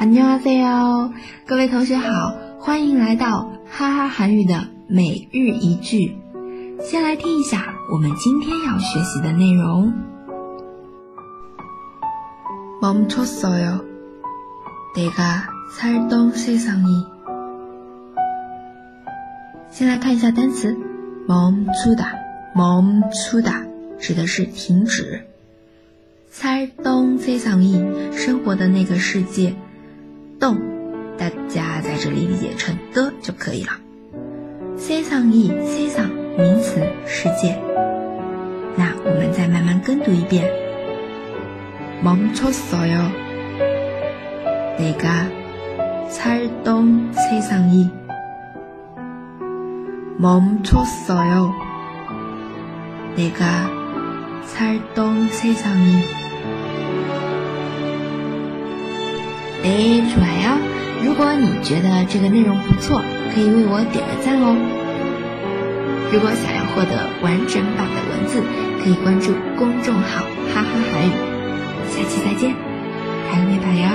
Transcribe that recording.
안녕하세요，各位同学好，欢迎来到哈哈韩语的每日一句。先来听一下我们今天要学习的内容。멈췄어요내가살던세상이先来看一下单词멈추다멈추다指的是停止。 살던세상이生活的那个世界，动大家在这里理解成的就可以了。세상이 세상名词世界。那我们再慢慢跟读一遍。멈췄어요내가살던세상이멈췄어요내가살던세상이 哎，出来呀！如果你觉得这个内容不错，可以为我点个赞哦。如果想要获得完整版的文字，可以关注公众号“哈哈韩语”。下期再见，拜拜。